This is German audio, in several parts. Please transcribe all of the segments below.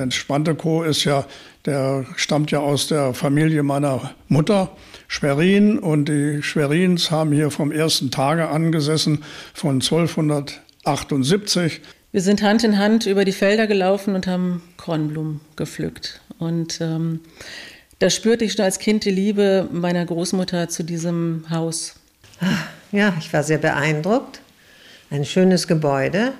Denn Spantekow ist ja, der stammt ja aus der Familie meiner Mutter, Schwerin. Und die Schwerins haben hier vom ersten Tage angesessen, von 1278. Wir sind Hand in Hand über die Felder gelaufen und haben Kornblumen gepflückt. Und ähm, da spürte ich schon als Kind die Liebe meiner Großmutter zu diesem Haus. Ja, ich war sehr beeindruckt. Ein schönes Gebäude.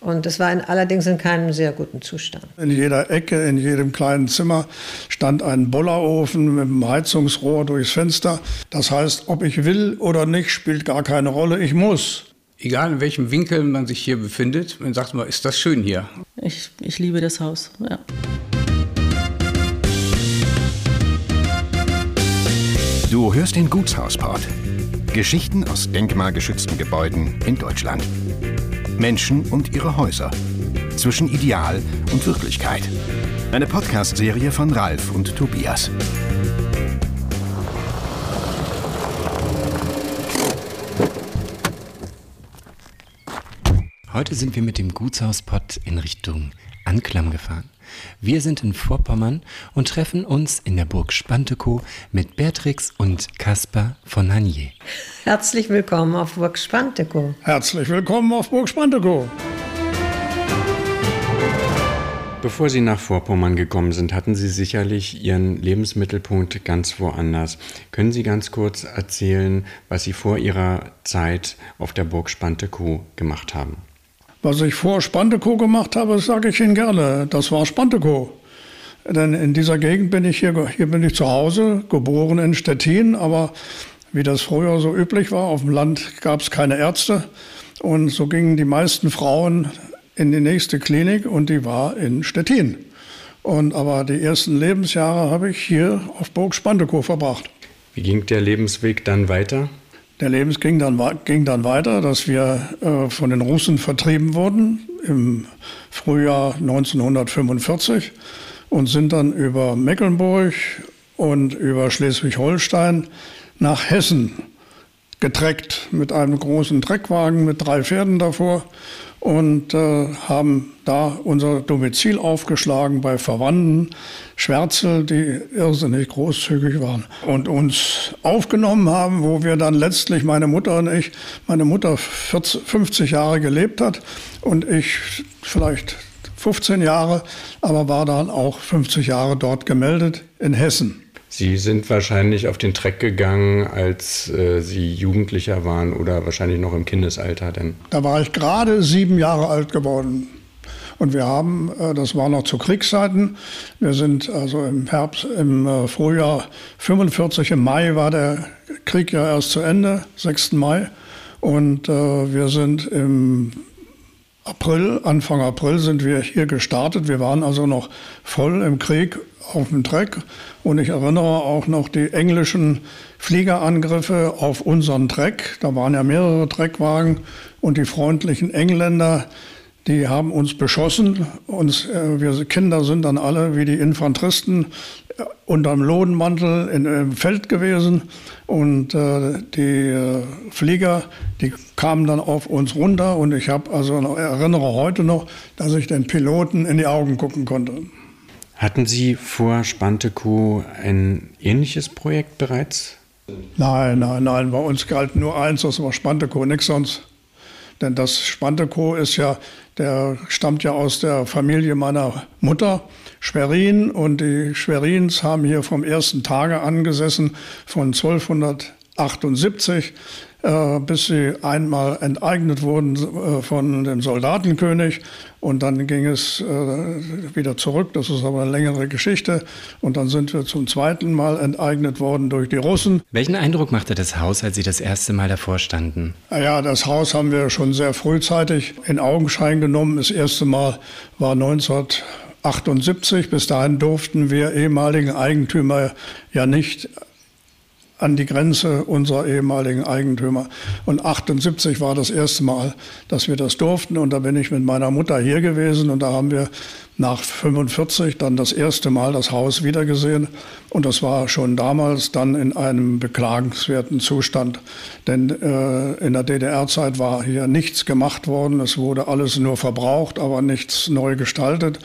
Und es war in, allerdings in keinem sehr guten Zustand. In jeder Ecke, in jedem kleinen Zimmer stand ein Bollerofen mit einem Heizungsrohr durchs Fenster. Das heißt, ob ich will oder nicht, spielt gar keine Rolle. Ich muss. Egal in welchem Winkel man sich hier befindet, man sagt mal, ist das schön hier. Ich, ich liebe das Haus, ja. Du hörst den Gutshausport. Geschichten aus denkmalgeschützten Gebäuden in Deutschland. Menschen und ihre Häuser. Zwischen Ideal und Wirklichkeit. Eine Podcast-Serie von Ralf und Tobias. Heute sind wir mit dem Gutshauspott in Richtung Anklam gefahren. Wir sind in Vorpommern und treffen uns in der Burg Spantekow mit Beatrix und Caspar von Hanier. Herzlich willkommen auf Burg Spantekow. Herzlich willkommen auf Burg Spantekow. Bevor Sie nach Vorpommern gekommen sind, hatten Sie sicherlich Ihren Lebensmittelpunkt ganz woanders. Können Sie ganz kurz erzählen, was Sie vor Ihrer Zeit auf der Burg Spantekow gemacht haben? Was ich vor Spantekow gemacht habe, sage ich Ihnen gerne. Das war Spantekow. Denn in dieser Gegend bin ich hier, hier bin ich zu Hause, geboren in Stettin, aber wie das früher so üblich war, auf dem Land gab es keine Ärzte. Und so gingen die meisten Frauen in die nächste Klinik und die war in Stettin. Und aber die ersten Lebensjahre habe ich hier auf Burg Spantekow verbracht. Wie ging der Lebensweg dann weiter? Der Lebens ging dann, ging dann weiter, dass wir äh, von den Russen vertrieben wurden im Frühjahr 1945 und sind dann über Mecklenburg und über Schleswig-Holstein nach Hessen getreckt mit einem großen Treckwagen mit drei Pferden davor und äh, haben da unser Domizil aufgeschlagen bei Verwandten, Schwärzel, die irrsinnig großzügig waren und uns aufgenommen haben, wo wir dann letztlich, meine Mutter und ich, meine Mutter 40, 50 Jahre gelebt hat und ich vielleicht 15 Jahre, aber war dann auch 50 Jahre dort gemeldet in Hessen. Sie sind wahrscheinlich auf den Treck gegangen, als äh, Sie Jugendlicher waren oder wahrscheinlich noch im Kindesalter, denn? Da war ich gerade sieben Jahre alt geworden. Und wir haben, äh, das war noch zu Kriegszeiten, wir sind also im Herbst, im äh, Frühjahr 45, im Mai war der Krieg ja erst zu Ende, 6. Mai. Und äh, wir sind im April, Anfang April sind wir hier gestartet. Wir waren also noch voll im Krieg auf dem Treck. Und ich erinnere auch noch die englischen Fliegerangriffe auf unseren Treck. Da waren ja mehrere Treckwagen und die freundlichen Engländer, die haben uns beschossen. Uns, äh, wir Kinder sind dann alle wie die Infanteristen äh, unterm Lodenmantel in, im Feld gewesen. Und äh, die äh, Flieger, die kamen dann auf uns runter. Und ich habe also erinnere heute noch, dass ich den Piloten in die Augen gucken konnte. Hatten Sie vor Spantekow ein ähnliches Projekt bereits? Nein, nein, nein. Bei uns galt nur eins, das war Spantekow, nichts sonst. Denn das Spantekow ist ja, der stammt ja aus der Familie meiner Mutter, Schwerin. Und die Schwerins haben hier vom ersten Tage angesessen, von 1278. äh, bis sie einmal enteignet wurden äh, von dem Soldatenkönig. Und dann ging es äh, wieder zurück. Das ist aber eine längere Geschichte. Und dann sind wir zum zweiten Mal enteignet worden durch die Russen. Welchen Eindruck machte das Haus, als Sie das erste Mal davor standen? Ja, das Haus haben wir schon sehr frühzeitig in Augenschein genommen. Das erste Mal war 1978. Bis dahin durften wir ehemaligen Eigentümer ja nicht an die Grenze unserer ehemaligen Eigentümer. Und 78 war das erste Mal, dass wir das durften. Und da bin ich mit meiner Mutter hier gewesen und da haben wir nach 45 dann das erste Mal das Haus wiedergesehen. Und das war schon damals dann in einem beklagenswerten Zustand. Denn äh, in der DDR-Zeit war hier nichts gemacht worden. Es wurde alles nur verbraucht, aber nichts neu gestaltet.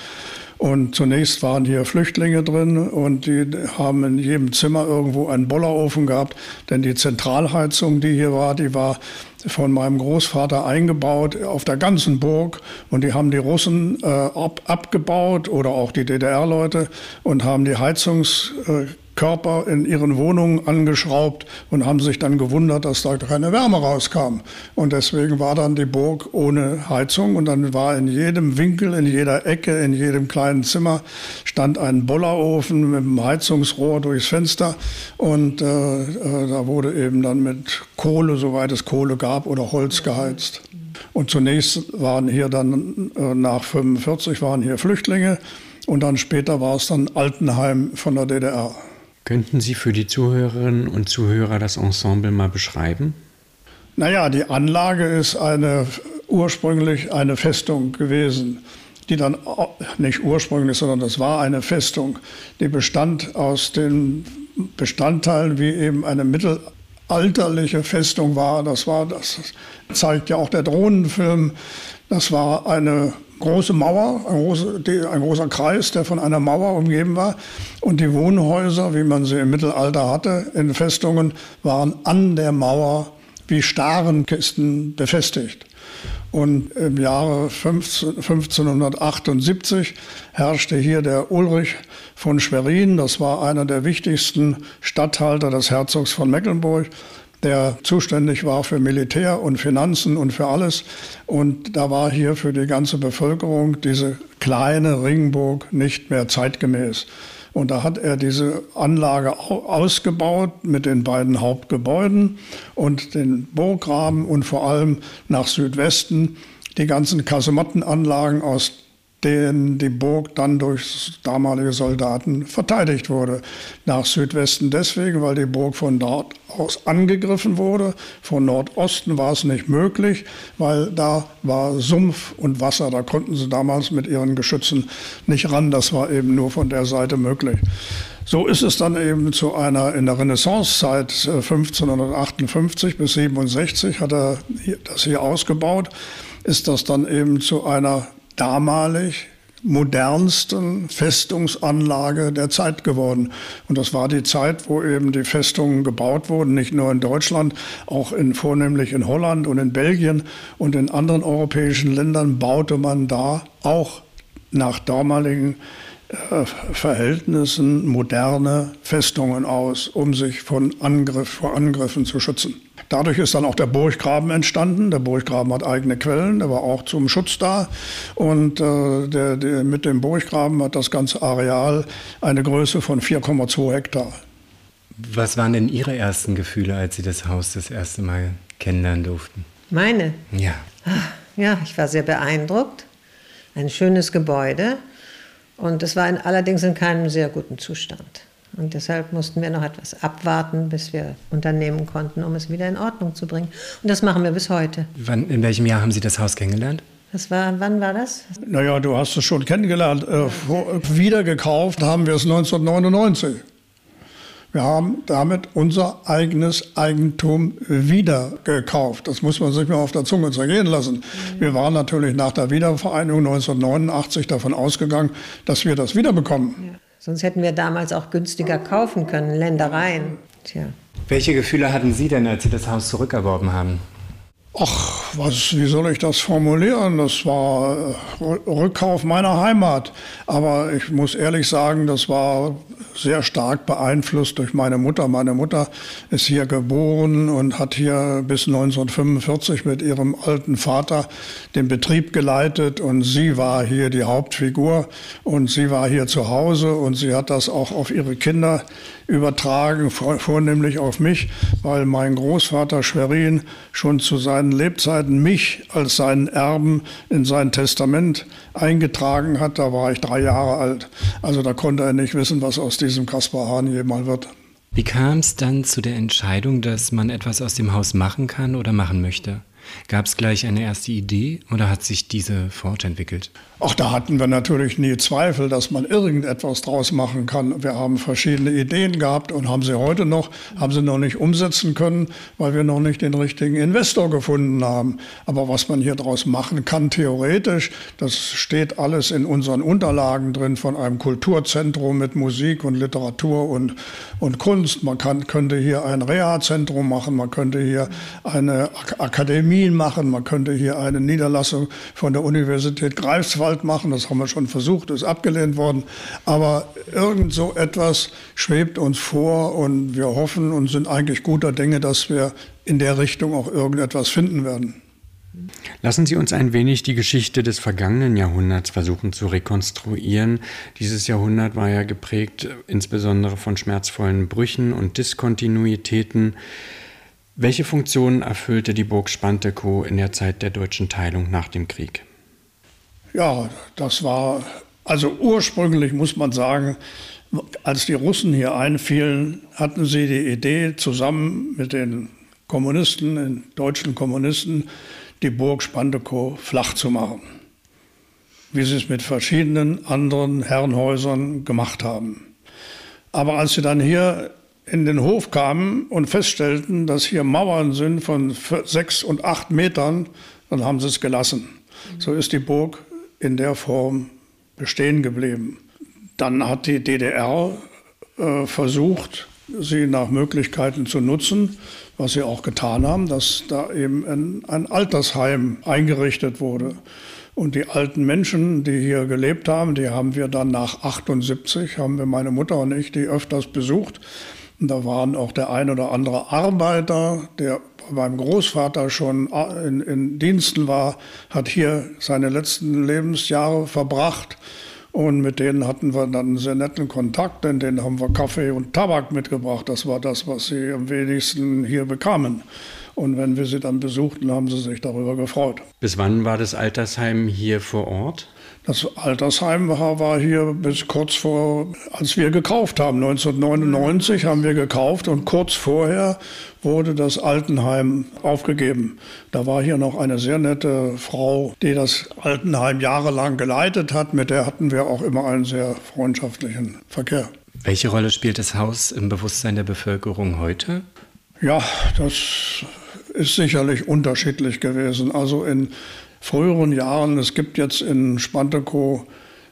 Und zunächst waren hier Flüchtlinge drin und die haben in jedem Zimmer irgendwo einen Bollerofen gehabt, denn die Zentralheizung, die hier war, die war von meinem Großvater eingebaut auf der ganzen Burg. Und die haben die Russen äh, ab, abgebaut oder auch die DDR-Leute und haben die Heizungs äh, Körper in ihren Wohnungen angeschraubt und haben sich dann gewundert, dass da keine Wärme rauskam. Und deswegen war dann die Burg ohne Heizung und dann war in jedem Winkel, in jeder Ecke, in jedem kleinen Zimmer stand ein Bollerofen mit einem Heizungsrohr durchs Fenster und äh, äh, da wurde eben dann mit Kohle, soweit es Kohle gab, oder Holz geheizt. Und zunächst waren hier dann äh, nach 45 waren hier Flüchtlinge und dann später war es dann Altenheim von der DDR. Könnten Sie für die Zuhörerinnen und Zuhörer das Ensemble mal beschreiben? Naja, die Anlage ist eine, ursprünglich eine Festung gewesen, die dann nicht ursprünglich, sondern das war eine Festung, die bestand aus den Bestandteilen, wie eben eine mittelalterliche Festung war. Das war, das zeigt ja auch der Drohnenfilm. Das war eine große Mauer, ein, große, ein, großer Kreis, der von einer Mauer umgeben war. Und die Wohnhäuser, wie man sie im Mittelalter hatte, in Festungen, waren an der Mauer wie Starenkisten befestigt. Und im Jahre 15, 1578 herrschte hier der Ulrich von Schwerin, das war einer der wichtigsten Statthalter des Herzogs von Mecklenburg der zuständig war für Militär und Finanzen und für alles. Und da war hier für die ganze Bevölkerung diese kleine Ringburg nicht mehr zeitgemäß. Und da hat er diese Anlage ausgebaut mit den beiden Hauptgebäuden und den Burggraben und vor allem nach Südwesten die ganzen Kasemattenanlagen aus denen die Burg dann durch damalige Soldaten verteidigt wurde. Nach Südwesten deswegen, weil die Burg von dort aus angegriffen wurde. Von Nordosten war es nicht möglich, weil da war Sumpf und Wasser. Da konnten sie damals mit ihren Geschützen nicht ran. Das war eben nur von der Seite möglich. So ist es dann eben zu einer, in der Renaissancezeit 1558 äh, bis 67 hat er das hier ausgebaut, ist das dann eben zu einer damalig modernsten Festungsanlage der Zeit geworden. Und das war die Zeit, wo eben die Festungen gebaut wurden, nicht nur in Deutschland, auch in, vornehmlich in Holland und in Belgien und in anderen europäischen Ländern baute man da auch nach damaligen äh, Verhältnissen moderne Festungen aus, um sich von Angriff, vor Angriffen zu schützen. Dadurch ist dann auch der Burggraben entstanden. Der Burggraben hat eigene Quellen, der war auch zum Schutz da. Und äh, der, der, mit dem Burggraben hat das ganze Areal eine Größe von 4,2 Hektar. Was waren denn Ihre ersten Gefühle, als Sie das Haus das erste Mal kennenlernen durften? Meine? Ja. Ja, ich war sehr beeindruckt. Ein schönes Gebäude. Und es war in, allerdings in keinem sehr guten Zustand. Und deshalb mussten wir noch etwas abwarten, bis wir unternehmen konnten, um es wieder in Ordnung zu bringen. Und das machen wir bis heute. Wann, in welchem Jahr haben Sie das Haus kennengelernt? Das war, wann war das? Naja, du hast es schon kennengelernt. Äh, wieder gekauft haben wir es 1999. Wir haben damit unser eigenes Eigentum wieder gekauft. Das muss man sich mal auf der Zunge zergehen lassen. Wir waren natürlich nach der Wiedervereinigung 1989 davon ausgegangen, dass wir das wiederbekommen. Sonst hätten wir damals auch günstiger kaufen können, Ländereien. Tja. Welche Gefühle hatten Sie denn, als Sie das Haus zurückerworben haben? Ach, was, wie soll ich das formulieren? Das war äh, Rückkauf meiner Heimat. Aber ich muss ehrlich sagen, das war sehr stark beeinflusst durch meine Mutter. Meine Mutter ist hier geboren und hat hier bis 1945 mit ihrem alten Vater den Betrieb geleitet und sie war hier die Hauptfigur und sie war hier zu Hause und sie hat das auch auf ihre Kinder übertragen, vornehmlich auf mich, weil mein Großvater Schwerin schon zu seinen Lebzeiten mich als seinen Erben in sein Testament eingetragen hat. Da war ich drei Jahre alt. Also da konnte er nicht wissen, was aus diesem Kaspar Hahn jemals wird. Wie kam es dann zu der Entscheidung, dass man etwas aus dem Haus machen kann oder machen möchte? Gab es gleich eine erste Idee oder hat sich diese fortentwickelt? Auch da hatten wir natürlich nie Zweifel, dass man irgendetwas draus machen kann. Wir haben verschiedene Ideen gehabt und haben sie heute noch, haben sie noch nicht umsetzen können, weil wir noch nicht den richtigen Investor gefunden haben. Aber was man hier draus machen kann, theoretisch, das steht alles in unseren Unterlagen drin von einem Kulturzentrum mit Musik und Literatur und, und Kunst. Man kann, könnte hier ein Reha-Zentrum machen, man könnte hier eine Akademie machen, man könnte hier eine Niederlassung von der Universität Greifswald machen. Das haben wir schon versucht, ist abgelehnt worden. Aber irgend so etwas schwebt uns vor und wir hoffen und sind eigentlich guter Dinge, dass wir in der Richtung auch irgendetwas finden werden. Lassen Sie uns ein wenig die Geschichte des vergangenen Jahrhunderts versuchen zu rekonstruieren. Dieses Jahrhundert war ja geprägt insbesondere von schmerzvollen Brüchen und Diskontinuitäten. Welche Funktion erfüllte die Burg Spantekow in der Zeit der deutschen Teilung nach dem Krieg? Ja, das war, also ursprünglich muss man sagen, als die Russen hier einfielen, hatten sie die Idee, zusammen mit den Kommunisten, den deutschen Kommunisten, die Burg Spandekow flach zu machen. Wie sie es mit verschiedenen anderen Herrenhäusern gemacht haben. Aber als sie dann hier in den Hof kamen und feststellten, dass hier Mauern sind von sechs und acht Metern, dann haben sie es gelassen. So ist die Burg in der Form bestehen geblieben. Dann hat die DDR äh, versucht, sie nach Möglichkeiten zu nutzen, was sie auch getan haben, dass da eben ein, ein Altersheim eingerichtet wurde. Und die alten Menschen, die hier gelebt haben, die haben wir dann nach 78, haben wir meine Mutter und ich, die öfters besucht. Da waren auch der ein oder andere Arbeiter, der meinem Großvater schon in, in Diensten war, hat hier seine letzten Lebensjahre verbracht. Und mit denen hatten wir dann einen sehr netten Kontakt, denn denen haben wir Kaffee und Tabak mitgebracht. Das war das, was sie am wenigsten hier bekamen. Und wenn wir sie dann besuchten, haben sie sich darüber gefreut. Bis wann war das Altersheim hier vor Ort? Das Altersheim war, hier bis kurz vor, als wir gekauft haben. 1999 haben wir gekauft und kurz vorher wurde das Altenheim aufgegeben. Da war hier noch eine sehr nette Frau, die das Altenheim jahrelang geleitet hat. Mit der hatten wir auch immer einen sehr freundschaftlichen Verkehr. Welche Rolle spielt das Haus im Bewusstsein der Bevölkerung heute? Ja, das ist sicherlich unterschiedlich gewesen. Also in früheren Jahren, es gibt jetzt in Spantekow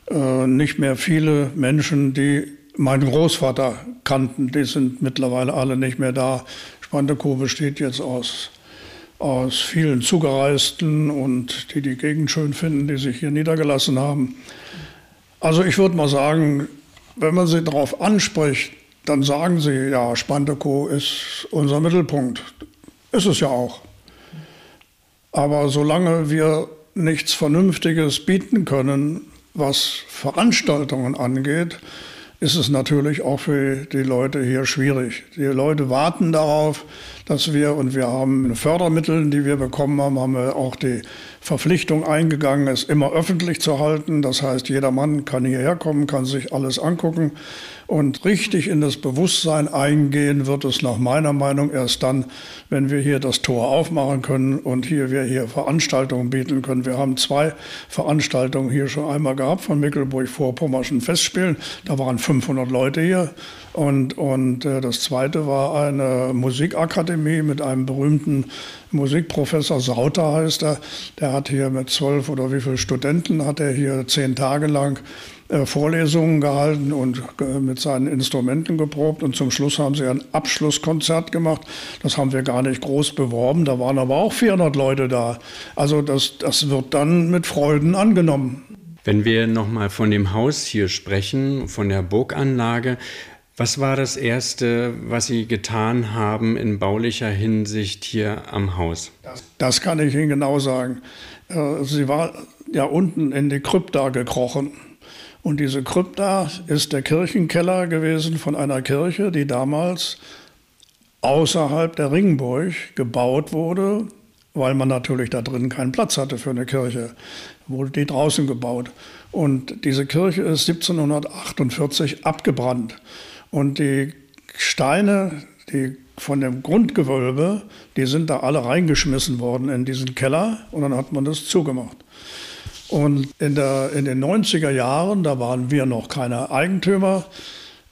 äh, nicht mehr viele Menschen, die meinen Großvater kannten. Die sind mittlerweile alle nicht mehr da. Spantekow besteht jetzt aus, aus vielen Zugereisten und die die Gegend schön finden, die sich hier niedergelassen haben. Also ich würde mal sagen, wenn man sie darauf anspricht, dann sagen sie, ja, Spantekow ist unser Mittelpunkt. Ist es ja auch. Aber solange wir nichts Vernünftiges bieten können, was Veranstaltungen angeht, ist es natürlich auch für die Leute hier schwierig. Die Leute warten darauf, dass wir, und wir haben Fördermittel, die wir bekommen haben, haben wir auch die Verpflichtung eingegangen, es immer öffentlich zu halten. Das heißt, jeder Mann kann hierher kommen, kann sich alles angucken. Und richtig in das Bewusstsein eingehen wird es nach meiner Meinung erst dann, wenn wir hier das Tor aufmachen können und hier wir hier Veranstaltungen bieten können. Wir haben zwei Veranstaltungen hier schon einmal gehabt von Mecklenburg-Vorpommerschen Festspielen. Da waren 500 Leute hier. Und, und äh, das zweite war eine Musikakademie mit einem berühmten Musikprofessor Sauter heißt er. Der hat hier mit zwölf oder wie viele Studenten hat er hier zehn Tage lang Vorlesungen gehalten und äh, mit seinen Instrumenten geprobt. Und zum Schluss haben sie ein Abschlusskonzert gemacht. Das haben wir gar nicht groß beworben. Da waren aber auch 400 Leute da. Also das, das wird dann mit Freuden angenommen. Wenn wir nochmal von dem Haus hier sprechen, von der Burganlage, Was war das Erste, was Sie getan haben in baulicher Hinsicht hier am Haus? Das, das kann ich Ihnen genau sagen. Äh, sie war ja unten in die Krypta gekrochen. Und diese Krypta ist der Kirchenkeller gewesen von einer Kirche, die damals außerhalb der Ringburg gebaut wurde, weil man natürlich da drin keinen Platz hatte für eine Kirche. Wurde die draußen gebaut. Und diese Kirche ist 1748 abgebrannt. Und die Steine, die von dem Grundgewölbe, die sind da alle reingeschmissen worden in diesen Keller und dann hat man das zugemacht. Und in, der, in den 90er Jahren, da waren wir noch keine Eigentümer,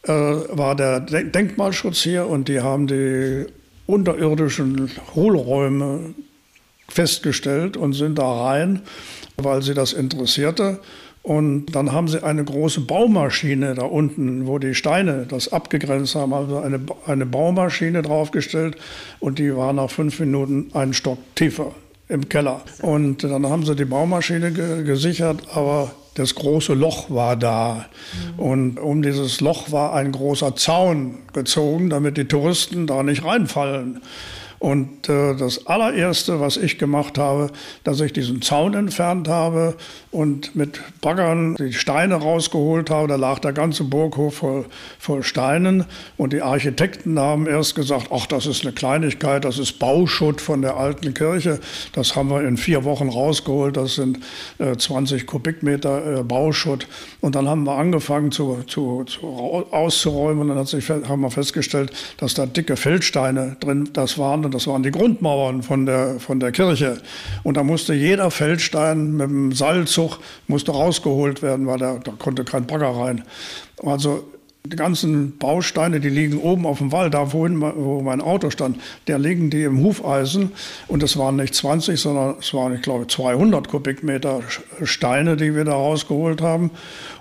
äh, war der Denkmalschutz hier und die haben die unterirdischen Hohlräume festgestellt und sind da rein, weil sie das interessierte. Und dann haben sie eine große Baumaschine da unten, wo die Steine das abgegrenzt haben, also eine, eine Baumaschine draufgestellt und die war nach fünf Minuten einen Stock tiefer im Keller. Und dann haben sie die Baumaschine ge gesichert, aber das große Loch war da. Mhm. Und um dieses Loch war ein großer Zaun gezogen, damit die Touristen da nicht reinfallen. Und äh, das allererste, was ich gemacht habe, dass ich diesen Zaun entfernt habe und mit Baggern die Steine rausgeholt habe. Da lag der ganze Burghof voll, voll Steinen. Und die Architekten haben erst gesagt, ach, das ist eine Kleinigkeit, das ist Bauschutt von der alten Kirche. Das haben wir in vier Wochen rausgeholt. Das sind äh, 20 Kubikmeter äh, Bauschutt. Und dann haben wir angefangen zu, zu, zu auszuräumen. Und dann hat sich, haben wir festgestellt, dass da dicke Feldsteine drin das waren und das waren die Grundmauern von der, von der Kirche. Und da musste jeder Feldstein mit dem Seilzug musste rausgeholt werden, weil da, da konnte kein Bagger rein. Also die ganzen Bausteine, die liegen oben auf dem Wall, da wohin, wo mein Auto stand, da liegen die im Hufeisen. Und es waren nicht 20, sondern es waren, ich glaube, 200 Kubikmeter Steine, die wir da rausgeholt haben.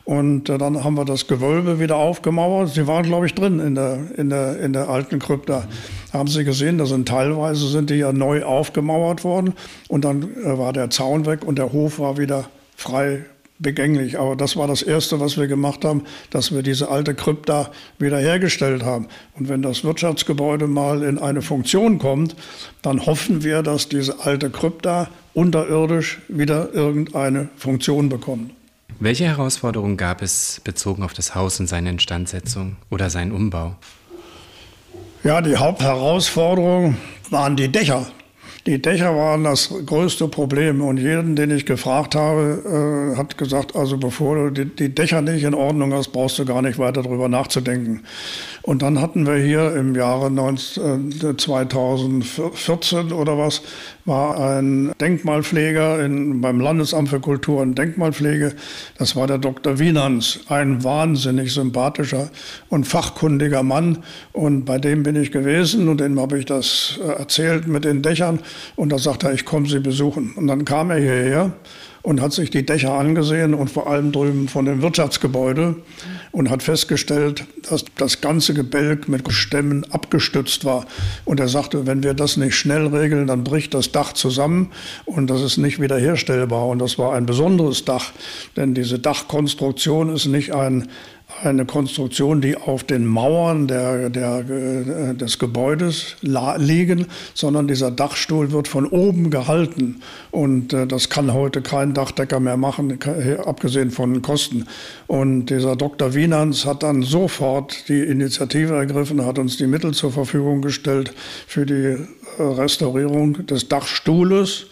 Und äh, dann haben wir das Gewölbe wieder aufgemauert. Sie waren, glaube ich, drin in der, in der, in der alten Krypta. Haben Sie gesehen, da sind teilweise sind die ja neu aufgemauert worden. Und dann äh, war der Zaun weg und der Hof war wieder frei begänglich. Aber das war das Erste, was wir gemacht haben, dass wir diese alte Krypta wiederhergestellt haben. Und wenn das Wirtschaftsgebäude mal in eine Funktion kommt, dann hoffen wir, dass diese alte Krypta unterirdisch wieder irgendeine Funktion bekommt. Welche Herausforderungen gab es bezogen auf das Haus und seine Instandsetzung oder seinen Umbau? Ja, die Hauptherausforderung waren die Dächer. Die Dächer waren das größte Problem und jeden, den ich gefragt habe, äh, hat gesagt, also bevor du die, die, Dächer nicht in Ordnung hast, brauchst du gar nicht weiter darüber nachzudenken. Und dann hatten wir hier im Jahre 19, äh, 2014 oder was, war ein Denkmalpfleger in, beim Landesamt für Kultur und Denkmalpflege. Das war der Dr. Wienans, ein wahnsinnig sympathischer und fachkundiger Mann. Und bei dem bin ich gewesen und dem habe ich das äh, erzählt mit den Dächern. Und da sagte er, ich komme Sie besuchen. Und dann kam er hierher und hat sich die Dächer angesehen und vor allem drüben von dem Wirtschaftsgebäude und hat festgestellt, dass das ganze Gebälk mit Stämmen abgestützt war. Und er sagte, wenn wir das nicht schnell regeln, dann bricht das Dach zusammen und das ist nicht wiederherstellbar. Und das war ein besonderes Dach, denn diese Dachkonstruktion ist nicht ein eine Konstruktion, die auf den Mauern der, der, äh, des Gebäudes liegen, sondern dieser Dachstuhl wird von oben gehalten. Und äh, das kann heute kein Dachdecker mehr machen, abgesehen von Kosten. Und dieser Dr. Wienans hat dann sofort die Initiative ergriffen, hat uns die Mittel zur Verfügung gestellt für die äh, Restaurierung des Dachstuhles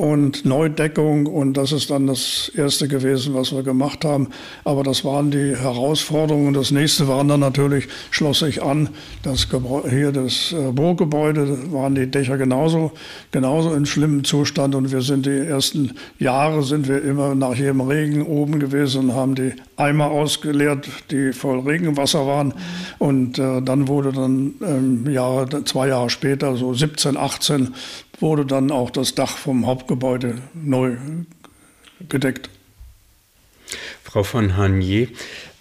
und Neudeckung. Und das ist dann das Erste gewesen, was wir gemacht haben. Aber das waren die Herausforderungen. Das nächste waren dann natürlich, schloss ich an, das Gebäude, hier das äh, Burggebäude, waren die Dächer genauso, genauso in schlimmem Zustand. Und wir sind die ersten Jahre, sind wir immer nach jedem Regen oben gewesen und haben die Eimer ausgeleert, die voll Regenwasser waren. Und äh, dann wurde dann ähm, Jahre, zwei Jahre später, so 17, 18, wurde dann auch das Dach vom Hauptgebäude neu gedeckt. Frau von Hanier,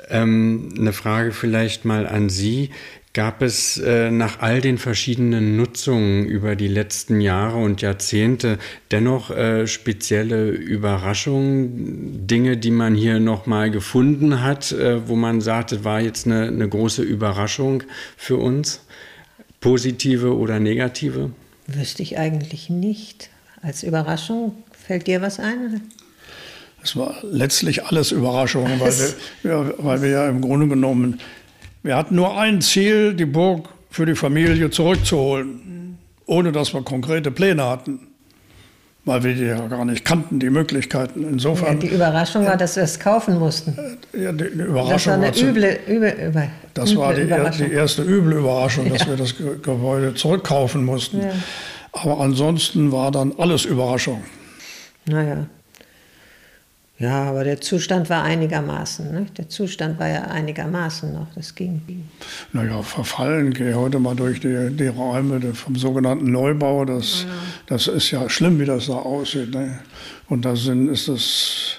ähm, eine Frage vielleicht mal an Sie. Gab es äh, nach all den verschiedenen Nutzungen über die letzten Jahre und Jahrzehnte dennoch äh, spezielle Überraschungen, Dinge, die man hier nochmal gefunden hat, äh, wo man sagte, war jetzt eine, eine große Überraschung für uns? Positive oder negative? Wüsste ich eigentlich nicht. Als Überraschung fällt dir was ein? Es war letztlich alles Überraschung, weil wir, weil wir ja im Grunde genommen wir hatten nur ein Ziel, die Burg für die Familie zurückzuholen, ohne dass wir konkrete Pläne hatten. Weil wir die ja gar nicht kannten, die Möglichkeiten. Insofern. Ja, die Überraschung war, dass wir es kaufen mussten. Ja, die, Überraschung das war eine üble, üble, üble, Das war die, die, erste üble Überraschung, ja. dass wir das Gebäude zurückkaufen mussten. Ja. Aber ansonsten war dann alles Überraschung. Naja. Ja, aber der Zustand war einigermaßen. Ne? Der Zustand war ja einigermaßen noch. Das ging. Naja, verfallen. Gehe heute mal durch die, die Räume vom sogenannten Neubau. Das, ja. das ist ja schlimm, wie das da aussieht. Ne? Und da sind, ist das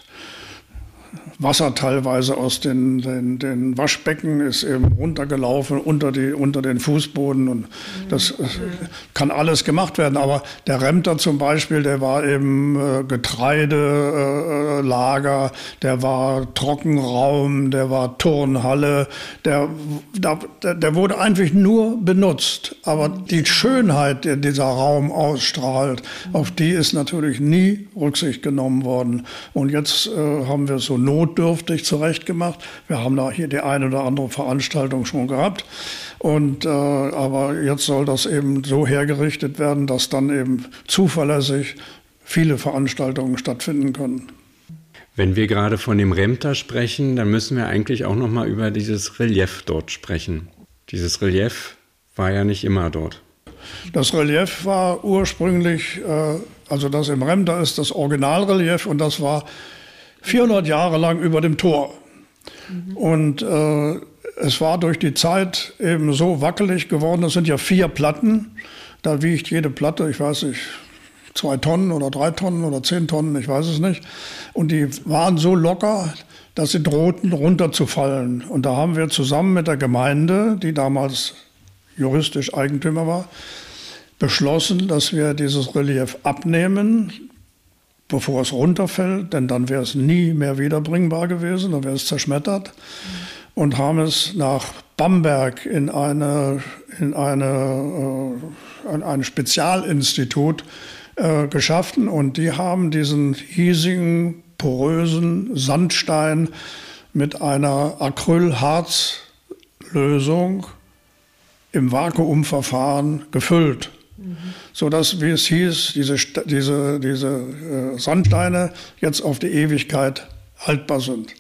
Wasser teilweise aus den, den, den, Waschbecken ist eben runtergelaufen unter, die, unter den Fußboden und das kann alles gemacht werden. Aber der Remter zum Beispiel, der war eben äh, Getreidelager, äh, der war Trockenraum, der war Turnhalle, der, der, der wurde einfach nur benutzt. Aber die Schönheit, die dieser Raum ausstrahlt, auf die ist natürlich nie Rücksicht genommen worden. Und jetzt äh, haben wir so Not notdürftig zurechtgemacht. Wir haben da hier die eine oder andere Veranstaltung schon gehabt. Und, äh, aber jetzt soll das eben so hergerichtet werden, dass dann eben zuverlässig viele Veranstaltungen stattfinden können. Wenn wir gerade von dem Remter sprechen, dann müssen wir eigentlich auch noch mal über dieses Relief dort sprechen. Dieses Relief war ja nicht immer dort. Das Relief war ursprünglich, äh, also das im Remter ist das Originalrelief und das war 400 Jahre lang über dem Tor. Mhm. Und äh, es war durch die Zeit eben so wackelig geworden. Das sind ja vier Platten. Da wiegt jede Platte, ich weiß nicht, zwei Tonnen oder drei Tonnen oder zehn Tonnen, ich weiß es nicht. Und die waren so locker, dass sie drohten runterzufallen. Und da haben wir zusammen mit der Gemeinde, die damals juristisch Eigentümer war, beschlossen, dass wir dieses Relief abnehmen, bevor es runterfällt, denn dann wäre es nie mehr wiederbringbar gewesen, dann wäre es zerschmettert. Und haben es nach Bamberg in, eine, in, eine, äh, in ein Spezialinstitut äh, geschaffen und die haben diesen hiesigen, porösen Sandstein mit einer Acrylharzlösung im Vakuumverfahren gefüllt. So dass, wie es hieß, diese, diese, diese äh, Sandsteine jetzt auf die Ewigkeit haltbar sind.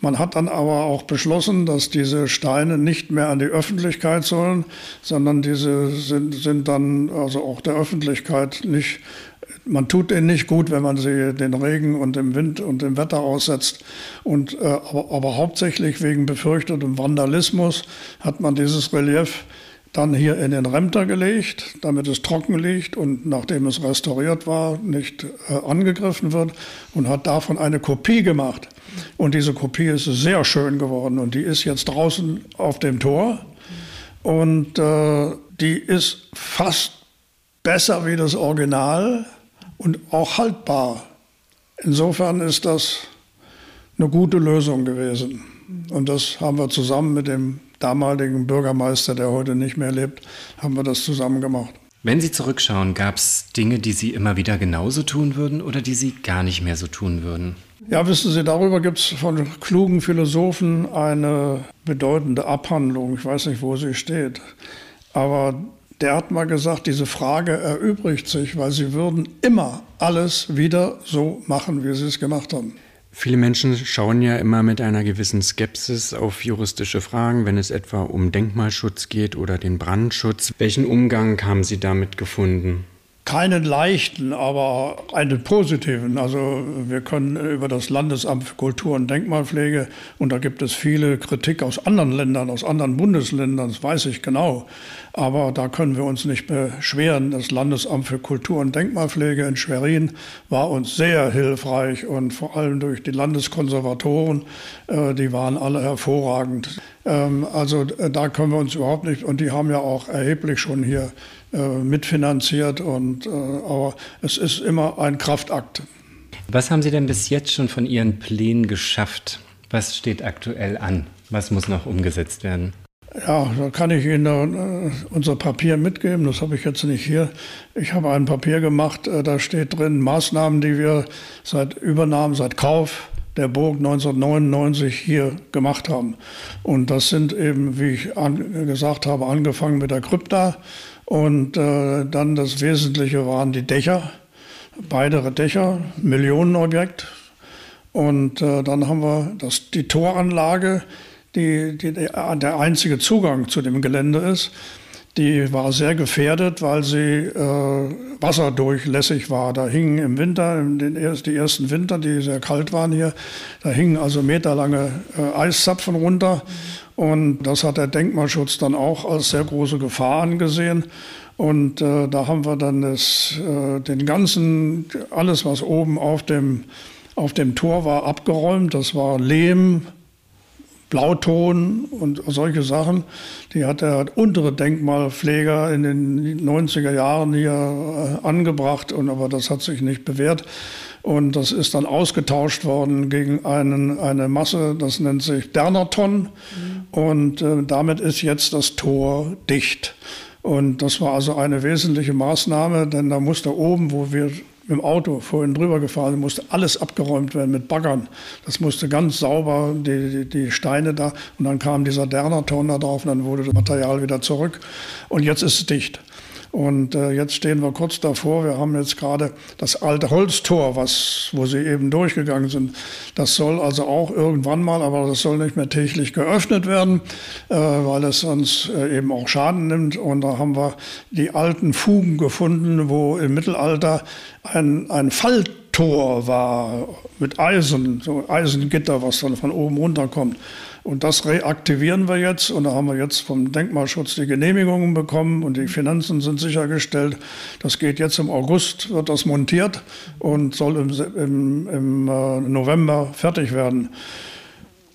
Man hat dann aber auch beschlossen, dass diese Steine nicht mehr an die Öffentlichkeit sollen, sondern diese sind, sind dann also auch der Öffentlichkeit nicht, man tut denen nicht gut, wenn man sie den Regen und dem Wind und dem Wetter aussetzt. Und, äh, aber, aber hauptsächlich wegen befürchtetem Vandalismus hat man dieses Relief dann hier in den Remter gelegt, damit es trocken liegt und nachdem es restauriert war, nicht äh, angegriffen wird und hat davon eine Kopie gemacht. Und diese Kopie ist sehr schön geworden und die ist jetzt draußen auf dem Tor und äh, die ist fast besser wie das Original und auch haltbar. Insofern ist das eine gute Lösung gewesen. Und das haben wir zusammen mit dem damaligen Bürgermeister, der heute nicht mehr lebt, haben wir das zusammen gemacht. Wenn Sie zurückschauen, gab es Dinge, die Sie immer wieder genauso tun würden oder die Sie gar nicht mehr so tun würden? Ja, wissen Sie, darüber gibt es von klugen Philosophen eine bedeutende Abhandlung. Ich weiß nicht, wo sie steht. Aber der hat mal gesagt, diese Frage erübrigt sich, weil sie würden immer alles wieder so machen, wie sie es gemacht haben. Viele Menschen schauen ja immer mit einer gewissen Skepsis auf juristische Fragen, wenn es etwa um Denkmalschutz geht oder den Brandschutz. Welchen Umgang haben Sie damit gefunden? Keinen leichten, aber einen positiven. Also wir können über das Landesamt für Kultur und Denkmalpflege, und da gibt es viele Kritik aus anderen Ländern, aus anderen Bundesländern, das weiß ich genau, aber da können wir uns nicht beschweren. Das Landesamt für Kultur und Denkmalpflege in Schwerin war uns sehr hilfreich und vor allem durch die Landeskonservatoren, äh, die waren alle hervorragend. Ähm, also äh, da können wir uns überhaupt nicht, und die haben ja auch erheblich schon hier mitfinanziert, und, aber es ist immer ein Kraftakt. Was haben Sie denn bis jetzt schon von Ihren Plänen geschafft? Was steht aktuell an? Was muss noch umgesetzt werden? Ja, da kann ich Ihnen äh, unser Papier mitgeben. Das habe ich jetzt nicht hier. Ich habe ein Papier gemacht, äh, da steht drin Maßnahmen, die wir seit Übernahme, seit Kauf der Burg 1999 hier gemacht haben. Und das sind eben, wie ich gesagt habe, angefangen mit der Krypta. Und äh, dann das Wesentliche waren die Dächer, beide Dächer, Millionenobjekt. Und äh, dann haben wir das, die Toranlage, die, die, der einzige Zugang zu dem Gelände ist. Die war sehr gefährdet, weil sie äh, wasserdurchlässig war. Da hingen im Winter, den, die ersten Winter, die sehr kalt waren hier, da hingen also meterlange äh, Eiszapfen runter. Und das hat der Denkmalschutz dann auch als sehr große Gefahr angesehen. Und äh, da haben wir dann das, äh, den ganzen, alles was oben auf dem, auf dem Tor war, abgeräumt. Das war Lehm, Blauton und solche Sachen. Die hat der untere Denkmalpfleger in den 90er Jahren hier äh, angebracht, und, aber das hat sich nicht bewährt. Und das ist dann ausgetauscht worden gegen einen, eine Masse, das nennt sich Dernerton. Mhm. Und äh, damit ist jetzt das Tor dicht. Und das war also eine wesentliche Maßnahme, denn da musste oben, wo wir mit dem Auto vorhin drüber gefahren, musste alles abgeräumt werden mit Baggern. Das musste ganz sauber, die, die, die Steine da, und dann kam dieser Dernerton da drauf und dann wurde das Material wieder zurück. Und jetzt ist es dicht. Und äh, jetzt stehen wir kurz davor. Wir haben jetzt gerade das alte Holztor, was, wo sie eben durchgegangen sind. Das soll also auch irgendwann mal, aber das soll nicht mehr täglich geöffnet werden, äh, weil es sonst äh, eben auch Schaden nimmt. Und da haben wir die alten Fugen gefunden, wo im Mittelalter ein, ein Falltor war mit Eisen, so Eisengitter, was dann von oben runterkommt. Und das reaktivieren wir jetzt und da haben wir jetzt vom Denkmalschutz die Genehmigungen bekommen und die Finanzen sind sichergestellt. Das geht jetzt im August, wird das montiert und soll im, im, im äh, November fertig werden.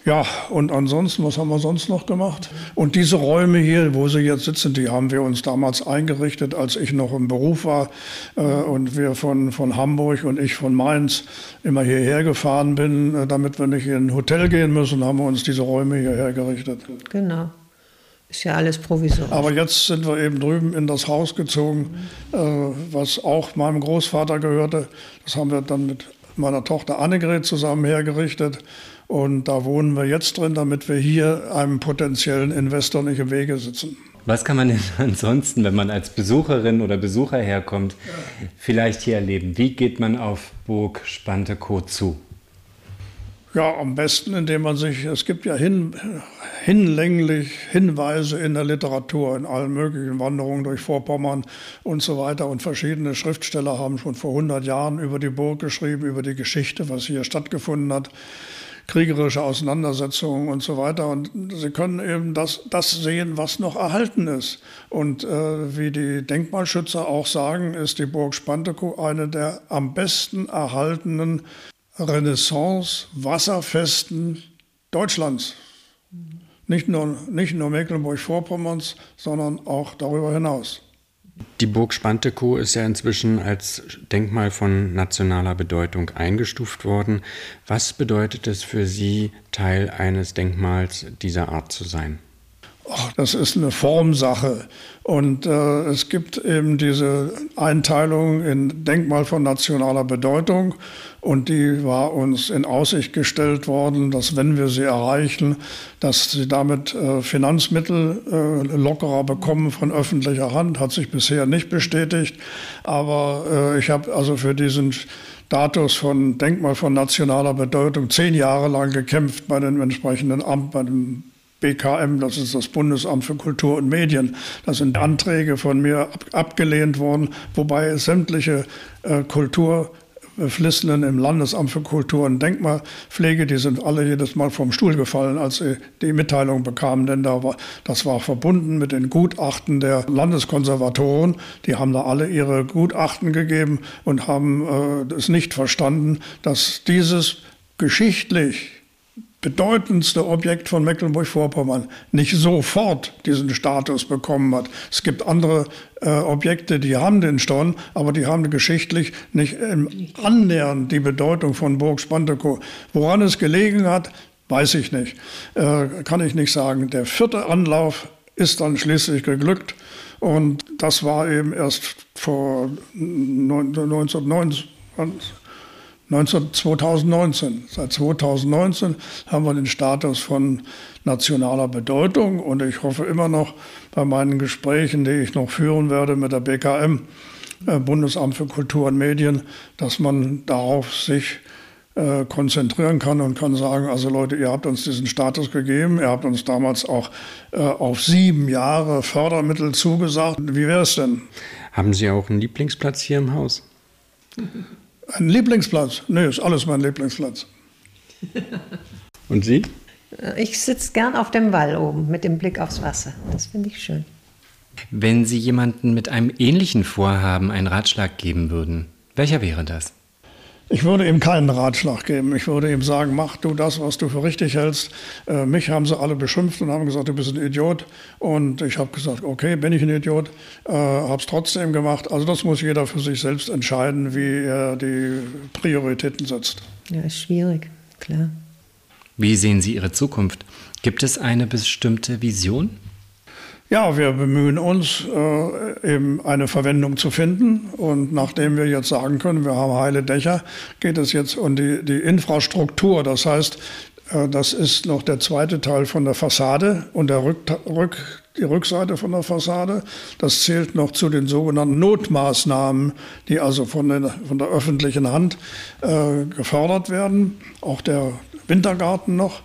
Ja, und ansonsten, was haben wir sonst noch gemacht? Und diese Räume hier, wo sie jetzt sitzen, die haben wir uns damals eingerichtet, als ich noch im Beruf war äh, und wir von, von Hamburg und ich von Mainz immer hierher gefahren bin, äh, damit wir nicht in ein Hotel gehen müssen, haben wir uns diese Räume hierher gerichtet. Genau. Ist ja alles provisorisch. Aber jetzt sind wir eben drüben in das Haus gezogen, äh, was auch meinem Großvater gehörte. Das haben wir dann mit meiner Tochter Annegret zusammen hergerichtet. Und da wohnen wir jetzt drin, damit wir hier einem potenziellen Investor nicht im Wege sitzen. Was kann man denn ansonsten, wenn man als Besucherin oder Besucher herkommt, vielleicht hier erleben? Wie geht man auf Burg Spantekow zu? Ja, am besten, indem man sich, es gibt ja hin, hinlänglich Hinweise in der Literatur, in allen möglichen Wanderungen durch Vorpommern und so weiter. Und verschiedene Schriftsteller haben schon vor 100 Jahren über die Burg geschrieben, über die Geschichte, was hier stattgefunden hat kriegerische Auseinandersetzungen und so weiter. Und sie können eben das, das sehen, was noch erhalten ist. Und äh, wie die Denkmalschützer auch sagen, ist die Burg Spantekow eine der am besten erhaltenen Renaissance-Wasserfesten Deutschlands. Nicht nur, nicht nur Mecklenburg-Vorpommerns, sondern auch darüber hinaus. Die Burg Spantekow ist ja inzwischen als Denkmal von nationaler Bedeutung eingestuft worden. Was bedeutet es für Sie, Teil eines Denkmals dieser Art zu sein? Ach, das ist eine Formsache. Und äh, es gibt eben diese Einteilung in Denkmal von nationaler Bedeutung. Und die war uns in Aussicht gestellt worden, dass wenn wir sie erreichen, dass sie damit äh, Finanzmittel äh, lockerer bekommen von öffentlicher Hand. Hat sich bisher nicht bestätigt. Aber äh, ich habe also für diesen Status von Denkmal von nationaler Bedeutung zehn Jahre lang gekämpft bei dem entsprechenden Amt, bei dem BKM, das ist das Bundesamt für Kultur und Medien. Da sind Anträge von mir ab, abgelehnt worden, wobei sämtliche äh, Kultur Flissenden im Landesamt für Kultur und Denkmalpflege, die sind alle jedes Mal vom Stuhl gefallen, als sie die Mitteilung bekamen, denn da war, das war verbunden mit den Gutachten der Landeskonservatoren. Die haben da alle ihre Gutachten gegeben und haben äh, es nicht verstanden, dass dieses geschichtlich bedeutendste Objekt von Mecklenburg-Vorpommern nicht sofort diesen Status bekommen hat. Es gibt andere äh, Objekte, die haben den schon, aber die haben geschichtlich nicht ähm, annähernd die Bedeutung von Burg Spantekow. Woran es gelegen hat, weiß ich nicht, äh, kann ich nicht sagen. Der vierte Anlauf ist dann schließlich geglückt und das war eben erst vor 1990. 2019. Seit 2019 haben wir den Status von nationaler Bedeutung und ich hoffe immer noch bei meinen Gesprächen, die ich noch führen werde mit der BKM, äh, Bundesamt für Kultur und Medien, dass man darauf sich äh, konzentrieren kann und kann sagen, also Leute, ihr habt uns diesen Status gegeben, ihr habt uns damals auch äh, auf sieben Jahre Fördermittel zugesagt. Wie wäre es denn? Haben Sie auch einen Lieblingsplatz hier im Haus? Ein Lieblingsplatz? Nee, ist alles mein Lieblingsplatz. Und Sie? Ich sitze gern auf dem Wall oben mit dem Blick aufs Wasser. Das finde ich schön. Wenn Sie jemanden mit einem ähnlichen Vorhaben einen Ratschlag geben würden, welcher wäre das? Ich würde ihm keinen Ratschlag geben. Ich würde ihm sagen, mach du das, was du für richtig hältst. Äh, mich haben sie alle beschimpft und haben gesagt, du bist ein Idiot. Und ich habe gesagt, okay, bin ich ein Idiot, äh, habe es trotzdem gemacht. Also das muss jeder für sich selbst entscheiden, wie er die Prioritäten setzt. Ja, ist schwierig, klar. Wie sehen Sie Ihre Zukunft? Gibt es eine bestimmte Vision? Ja, wir bemühen uns, äh, eben eine Verwendung zu finden. Und nachdem wir jetzt sagen können, wir haben heile Dächer, geht es jetzt um die, die Infrastruktur. Das heißt, äh, das ist noch der zweite Teil von der Fassade und der Rück, Rück, die Rückseite von der Fassade. Das zählt noch zu den sogenannten Notmaßnahmen, die also von, den, von der öffentlichen Hand äh, gefördert werden. Auch der Wintergarten noch.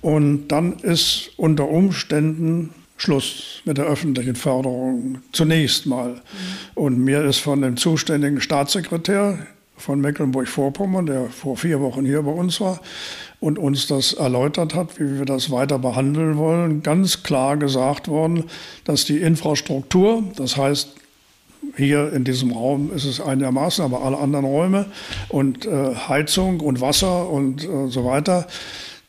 Und dann ist unter Umständen Schluss mit der öffentlichen Förderung zunächst mal. Und mir ist von dem zuständigen Staatssekretär von Mecklenburg-Vorpommern, der vor vier Wochen hier bei uns war und uns das erläutert hat, wie wir das weiter behandeln wollen, ganz klar gesagt worden, dass die Infrastruktur, das heißt hier in diesem Raum ist es einigermaßen, aber alle anderen Räume und äh, Heizung und Wasser und äh, so weiter,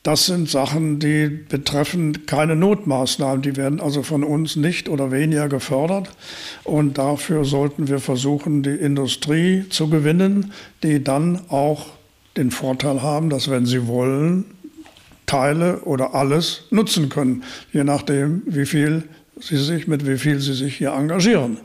das sind Sachen, die betreffen keine Notmaßnahmen. Die werden also von uns nicht oder weniger gefördert. Und dafür sollten wir versuchen, die Industrie zu gewinnen, die dann auch den Vorteil haben, dass wenn sie wollen, Teile oder alles nutzen können, je nachdem, wie viel sie sich, mit wie viel sie sich hier engagieren.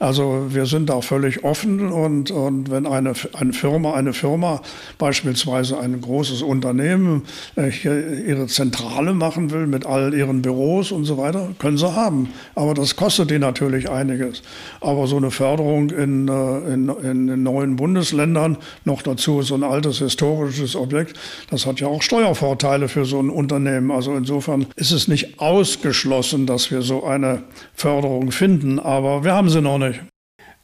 Also wir sind da völlig offen und, und wenn eine, eine Firma, eine Firma beispielsweise ein großes Unternehmen äh, hier ihre Zentrale machen will mit all ihren Büros und so weiter, können sie haben. Aber das kostet die natürlich einiges. Aber so eine Förderung in, äh, in, in neuen Bundesländern, noch dazu so ein altes historisches Objekt, das hat ja auch Steuervorteile für so ein Unternehmen. Also insofern ist es nicht ausgeschlossen, dass wir so eine Förderung finden, aber wir haben sie noch nicht.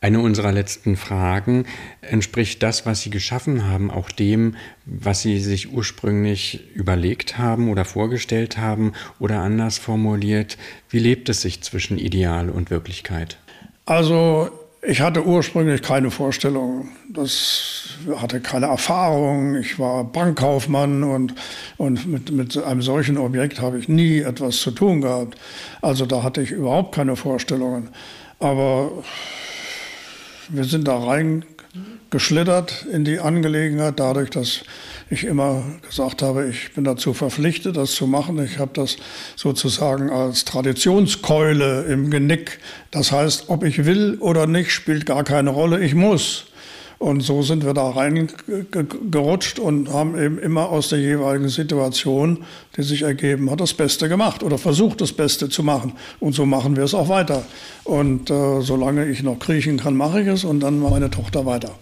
Eine unserer letzten Fragen entspricht das, was Sie geschaffen haben, auch dem, was Sie sich ursprünglich überlegt haben oder vorgestellt haben oder anders formuliert. Wie lebt es sich zwischen Ideal und Wirklichkeit? Also ich hatte ursprünglich keine Vorstellung. Das hatte keine Erfahrung. Ich war Bankkaufmann und, und mit, mit einem solchen Objekt habe ich nie etwas zu tun gehabt. Also da hatte ich überhaupt keine Vorstellungen. Aber wir sind da reingeschlittert in die Angelegenheit, dadurch, dass ich immer gesagt habe, ich bin dazu verpflichtet, das zu machen. Ich habe das sozusagen als Traditionskeule im Genick. Das heißt, ob ich will oder nicht, spielt gar keine Rolle. Ich muss. Und so sind wir da reingerutscht und haben eben immer aus der jeweiligen Situation, die sich ergeben hat, das Beste gemacht oder versucht, das Beste zu machen. Und so machen wir es auch weiter. Und äh, solange ich noch kriechen kann, mache ich es und dann meine Tochter weiter,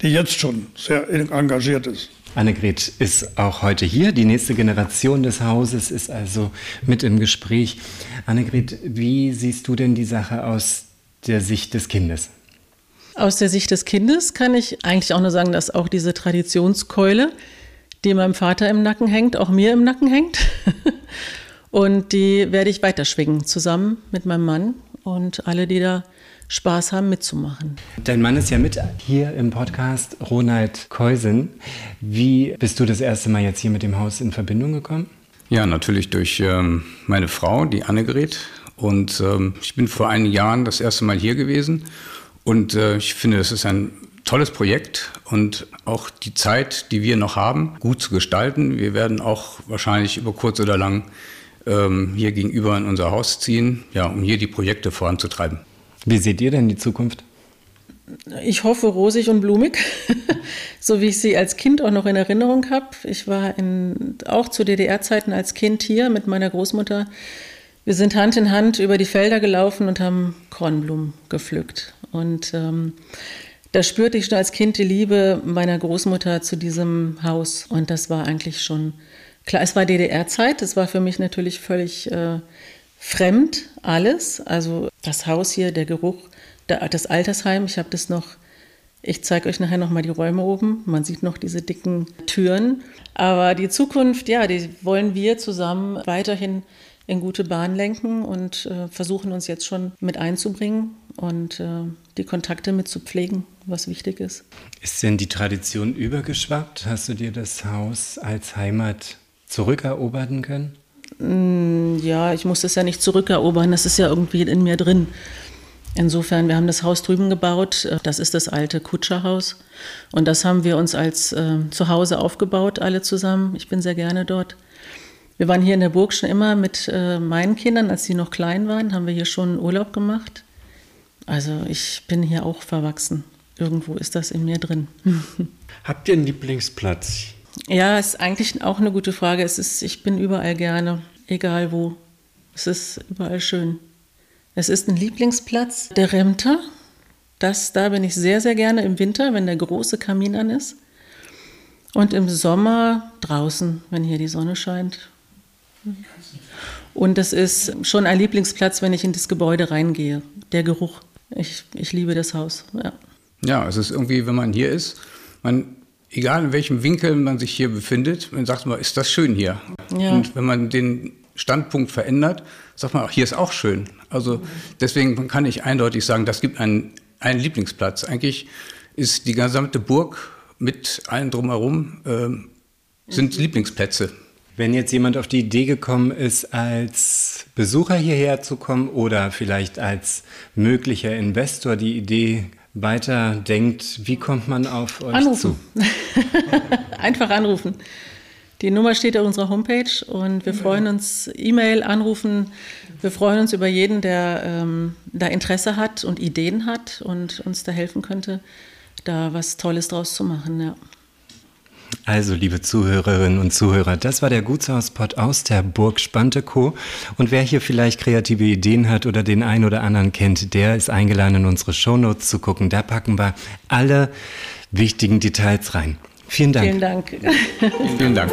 die jetzt schon sehr engagiert ist. Annegret ist auch heute hier. Die nächste Generation des Hauses ist also mit im Gespräch. Annegret, wie siehst du denn die Sache aus der Sicht des Kindes? Aus der Sicht des Kindes kann ich eigentlich auch nur sagen, dass auch diese Traditionskeule, die meinem Vater im Nacken hängt, auch mir im Nacken hängt. Und die werde ich weiterschwingen, zusammen mit meinem Mann und alle, die da Spaß haben, mitzumachen. Dein Mann ist ja mit hier im Podcast, Ronald Keusen. Wie bist du das erste Mal jetzt hier mit dem Haus in Verbindung gekommen? Ja, natürlich durch ähm, meine Frau, die Annegret. Und ähm, ich bin vor einigen Jahren das erste Mal hier gewesen. Und äh, ich finde, es ist ein tolles Projekt und auch die Zeit, die wir noch haben, gut zu gestalten. Wir werden auch wahrscheinlich über kurz oder lang ähm, hier gegenüber in unser Haus ziehen, ja, um hier die Projekte voranzutreiben. Wie seht ihr denn die Zukunft? Ich hoffe rosig und blumig, so wie ich sie als Kind auch noch in Erinnerung habe. Ich war in, auch zu DDR-Zeiten als Kind hier mit meiner Großmutter. Wir sind Hand in Hand über die Felder gelaufen und haben Kornblumen gepflückt. Und ähm, da spürte ich schon als Kind die Liebe meiner Großmutter zu diesem Haus. Und das war eigentlich schon klar. Es war DDR-Zeit. Es war für mich natürlich völlig äh, fremd alles. Also das Haus hier, der Geruch, der, das Altersheim. Ich habe das noch. Ich zeige euch nachher noch mal die Räume oben. Man sieht noch diese dicken Türen. Aber die Zukunft, ja, die wollen wir zusammen weiterhin in gute Bahn lenken und äh, versuchen uns jetzt schon mit einzubringen und äh, die Kontakte mit zu pflegen, was wichtig ist. Ist denn die Tradition übergeschwappt? Hast du dir das Haus als Heimat zurückerobern können? Mm, ja, ich muss das ja nicht zurückerobern, das ist ja irgendwie in mir drin. Insofern, wir haben das Haus drüben gebaut, das ist das alte Kutscherhaus und das haben wir uns als äh, Zuhause aufgebaut, alle zusammen. Ich bin sehr gerne dort. Wir waren hier in der Burg schon immer mit äh, meinen Kindern, als sie noch klein waren, haben wir hier schon Urlaub gemacht. Also ich bin hier auch verwachsen. Irgendwo ist das in mir drin. Habt ihr einen Lieblingsplatz? Ja, ist eigentlich auch eine gute Frage. Es ist, ich bin überall gerne, egal wo. Es ist überall schön. Es ist ein Lieblingsplatz, der Remter. Das, da bin ich sehr, sehr gerne im Winter, wenn der große Kamin an ist. Und im Sommer draußen, wenn hier die Sonne scheint. Und das ist schon ein Lieblingsplatz, wenn ich in das Gebäude reingehe. Der Geruch. Ich, ich liebe das Haus. Ja. ja, es ist irgendwie, wenn man hier ist, man, egal in welchem Winkel man sich hier befindet, man sagt mal, ist das schön hier. Ja. Und wenn man den Standpunkt verändert, sagt man hier ist auch schön. Also deswegen kann ich eindeutig sagen, das gibt einen, einen Lieblingsplatz. Eigentlich ist die gesamte Burg mit allen drumherum äh, sind Lieblingsplätze. Wenn jetzt jemand auf die Idee gekommen ist, als Besucher hierher zu kommen oder vielleicht als möglicher Investor die Idee weiterdenkt, wie kommt man auf euch anrufen. zu? Einfach anrufen. Die Nummer steht auf unserer Homepage und wir freuen uns, E-Mail, anrufen. Wir freuen uns über jeden, der ähm, da Interesse hat und Ideen hat und uns da helfen könnte, da was Tolles draus zu machen. Ja. Also, liebe Zuhörerinnen und Zuhörer, das war der Gutshauspot aus der Burg Spantekow. Und wer hier vielleicht kreative Ideen hat oder den einen oder anderen kennt, der ist eingeladen, in unsere Shownotes zu gucken. Da packen wir alle wichtigen Details rein. Vielen Dank. Vielen Dank. Vielen Dank.